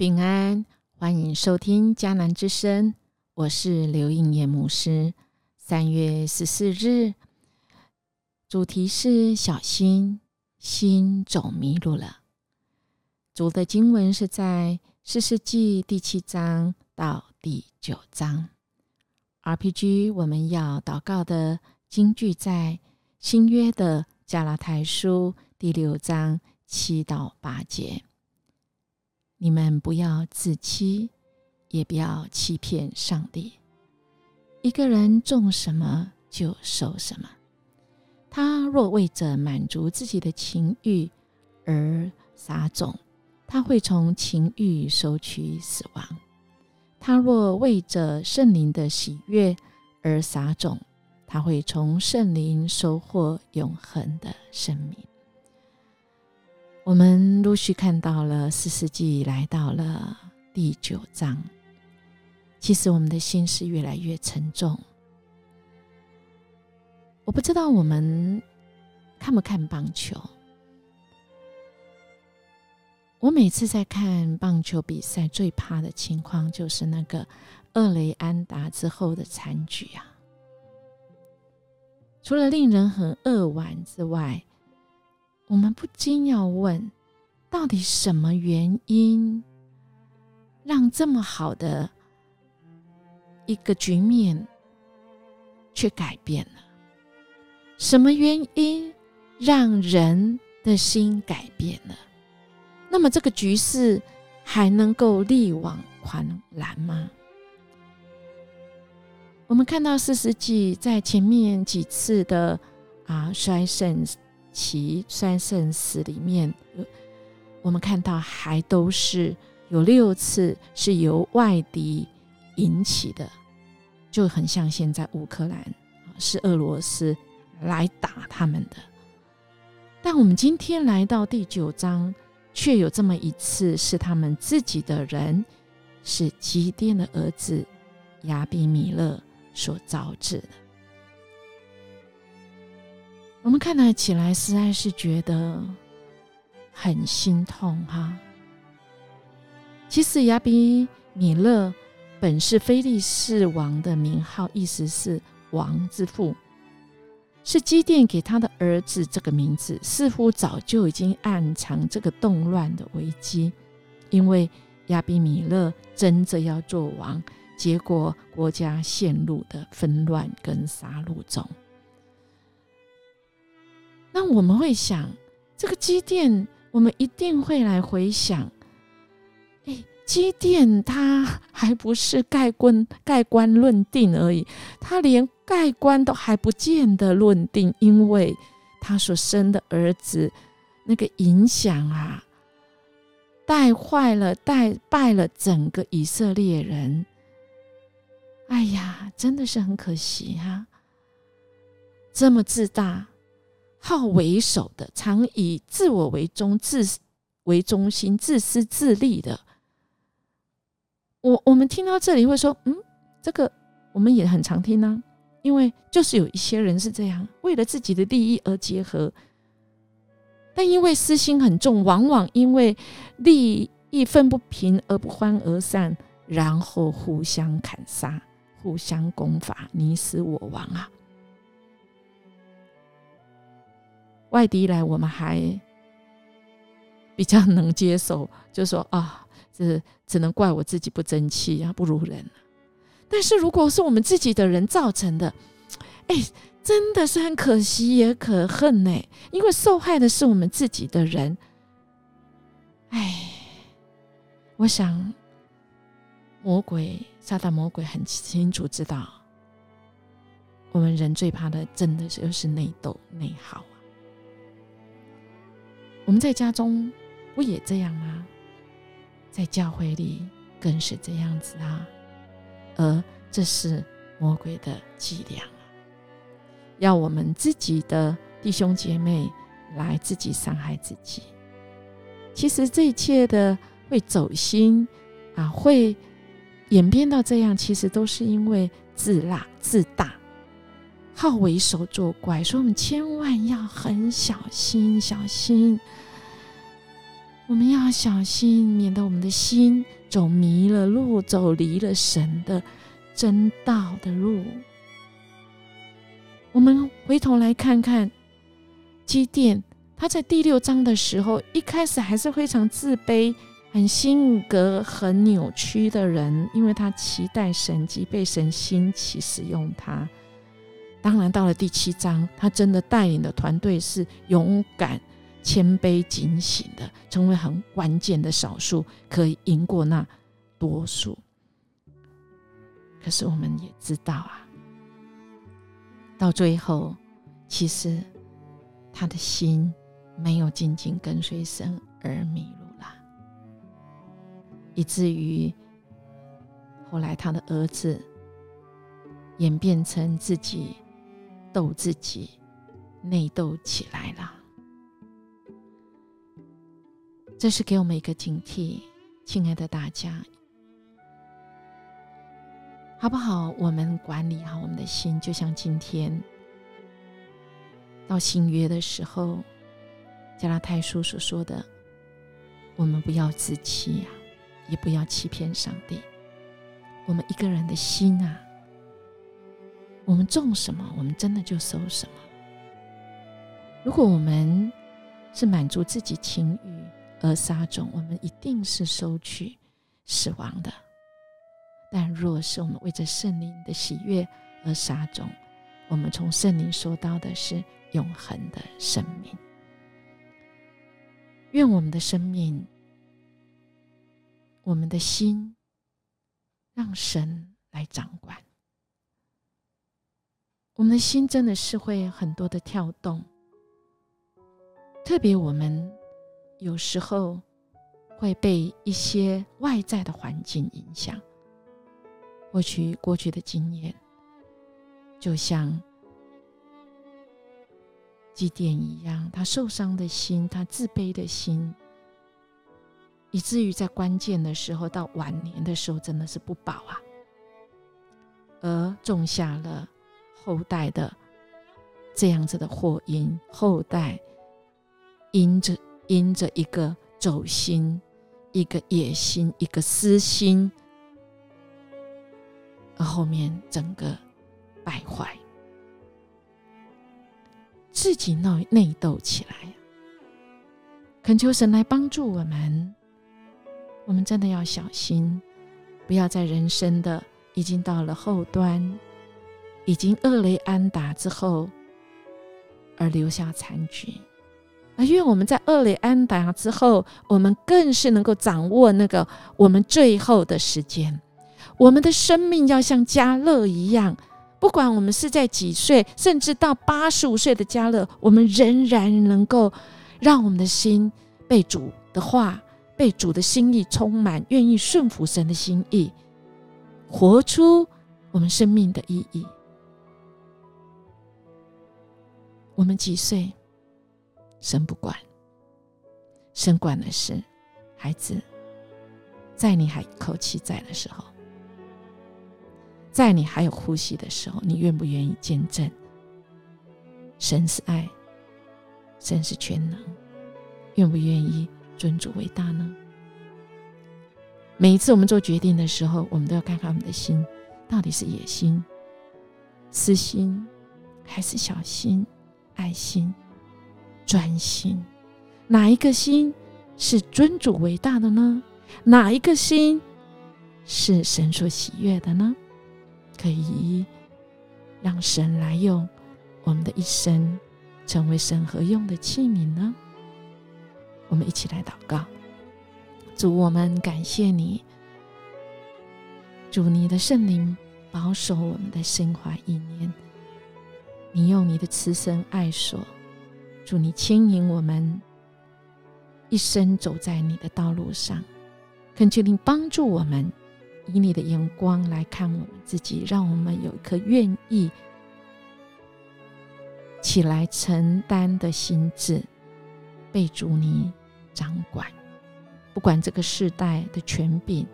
平安，欢迎收听迦南之声，我是刘应叶牧师。三月十四日，主题是小心心走迷路了。主的经文是在四世纪第七章到第九章。RPG 我们要祷告的经句在新约的加拉太书第六章七到八节。你们不要自欺，也不要欺骗上帝。一个人种什么就收什么。他若为着满足自己的情欲而撒种，他会从情欲收取死亡；他若为着圣灵的喜悦而撒种，他会从圣灵收获永恒的生命。我们陆续看到了四世纪来到了第九章，其实我们的心是越来越沉重。我不知道我们看不看棒球？我每次在看棒球比赛，最怕的情况就是那个厄雷安达之后的残局啊！除了令人很扼腕之外，我们不禁要问：到底什么原因让这么好的一个局面却改变了？什么原因让人的心改变了？那么这个局势还能够力挽狂澜吗？我们看到四世纪在前面几次的啊衰盛。其三圣死里面，我们看到还都是有六次是由外敌引起的，就很像现在乌克兰是俄罗斯来打他们的。但我们今天来到第九章，却有这么一次是他们自己的人，是基甸的儿子亚比米勒所招致的。我们看来起来实在是觉得很心痛哈。其实亚比米勒本是菲利士王的名号，意思是王之父，是基甸给他的儿子这个名字，似乎早就已经暗藏这个动乱的危机，因为亚比米勒争着要做王，结果国家陷入的纷乱跟杀戮中。那我们会想，这个基甸，我们一定会来回想。哎，基甸他还不是盖棺盖棺论定而已，他连盖棺都还不见得论定，因为他所生的儿子那个影响啊，带坏了、带败了整个以色列人。哎呀，真的是很可惜哈，这么自大。好为首的，常以自我为中、自为中心、自私自利的。我我们听到这里会说，嗯，这个我们也很常听啊，因为就是有一些人是这样，为了自己的利益而结合，但因为私心很重，往往因为利益分不平而不欢而散，然后互相砍杀、互相攻伐，你死我亡啊。外敌来，我们还比较能接受，就说啊，这只能怪我自己不争气啊，不如人。但是如果是我们自己的人造成的，哎，真的是很可惜也可恨呢，因为受害的是我们自己的人。哎，我想魔鬼撒旦魔鬼很清楚知道，我们人最怕的，真的是就是内斗内耗。我们在家中不也这样吗？在教会里更是这样子啊！而这是魔鬼的伎俩，要我们自己的弟兄姐妹来自己伤害自己。其实这一切的会走心啊，会演变到这样，其实都是因为自大、自大、好为首作怪。所以我们千万要很小心，小心。我们要小心，免得我们的心走迷了路，走离了神的真道的路。我们回头来看看基甸，他在第六章的时候，一开始还是非常自卑、很性格很扭曲的人，因为他期待神迹，被神兴起使用他。当然，到了第七章，他真的带领的团队是勇敢。谦卑警醒的，成为很关键的少数，可以赢过那多数。可是我们也知道啊，到最后，其实他的心没有紧紧跟随神而迷路了，以至于后来他的儿子演变成自己斗自己，内斗起来了。这是给我们一个警惕，亲爱的大家，好不好？我们管理好我们的心，就像今天到新约的时候，加拉太书所说的，我们不要自欺呀，也不要欺骗上帝。我们一个人的心啊，我们种什么，我们真的就收什么。如果我们是满足自己情欲，而撒种，我们一定是收取死亡的；但若是我们为着圣灵的喜悦而撒种，我们从圣灵收到的是永恒的生命。愿我们的生命，我们的心，让神来掌管。我们的心真的是会很多的跳动，特别我们。有时候会被一些外在的环境影响，或许过去的经验，就像祭奠一样，他受伤的心，他自卑的心，以至于在关键的时候，到晚年的时候，真的是不保啊，而种下了后代的这样子的祸因，后代因着。因着一个走心、一个野心、一个私心，而后面整个败坏，自己内内斗起来。恳求神来帮助我们，我们真的要小心，不要在人生的已经到了后端，已经厄雷安达之后，而留下残局。而愿我们在厄雷安达之后，我们更是能够掌握那个我们最后的时间。我们的生命要像加勒一样，不管我们是在几岁，甚至到八十五岁的加勒，我们仍然能够让我们的心被主的话、被主的心意充满，愿意顺服神的心意，活出我们生命的意义。我们几岁？神不管，神管的是孩子，在你还口气在的时候，在你还有呼吸的时候，你愿不愿意见证神是爱，神是全能？愿不愿意尊主为大呢？每一次我们做决定的时候，我们都要看看我们的心到底是野心、私心，还是小心、爱心。专心，哪一个心是尊主伟大的呢？哪一个心是神所喜悦的呢？可以让神来用我们的一生，成为神何用的器皿呢？我们一起来祷告，主，我们感谢你，主，你的圣灵保守我们的心怀意念，你用你的慈神爱所。祝你牵引我们一生走在你的道路上，恳求你帮助我们，以你的眼光来看我们自己，让我们有一颗愿意起来承担的心智，被主你掌管。不管这个世代的权柄，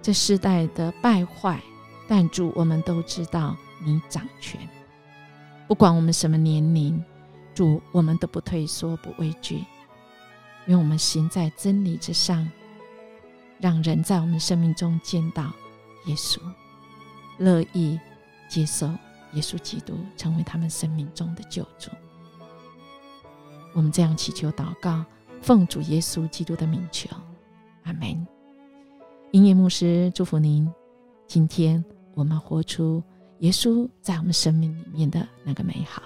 这世代的败坏，但主我们都知道你掌权。不管我们什么年龄。主，我们都不退缩，不畏惧，愿我们行在真理之上，让人在我们生命中见到耶稣，乐意接受耶稣基督成为他们生命中的救主。我们这样祈求祷告，奉主耶稣基督的名求，阿门。音乐牧师祝福您。今天我们活出耶稣在我们生命里面的那个美好。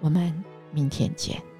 我们明天见。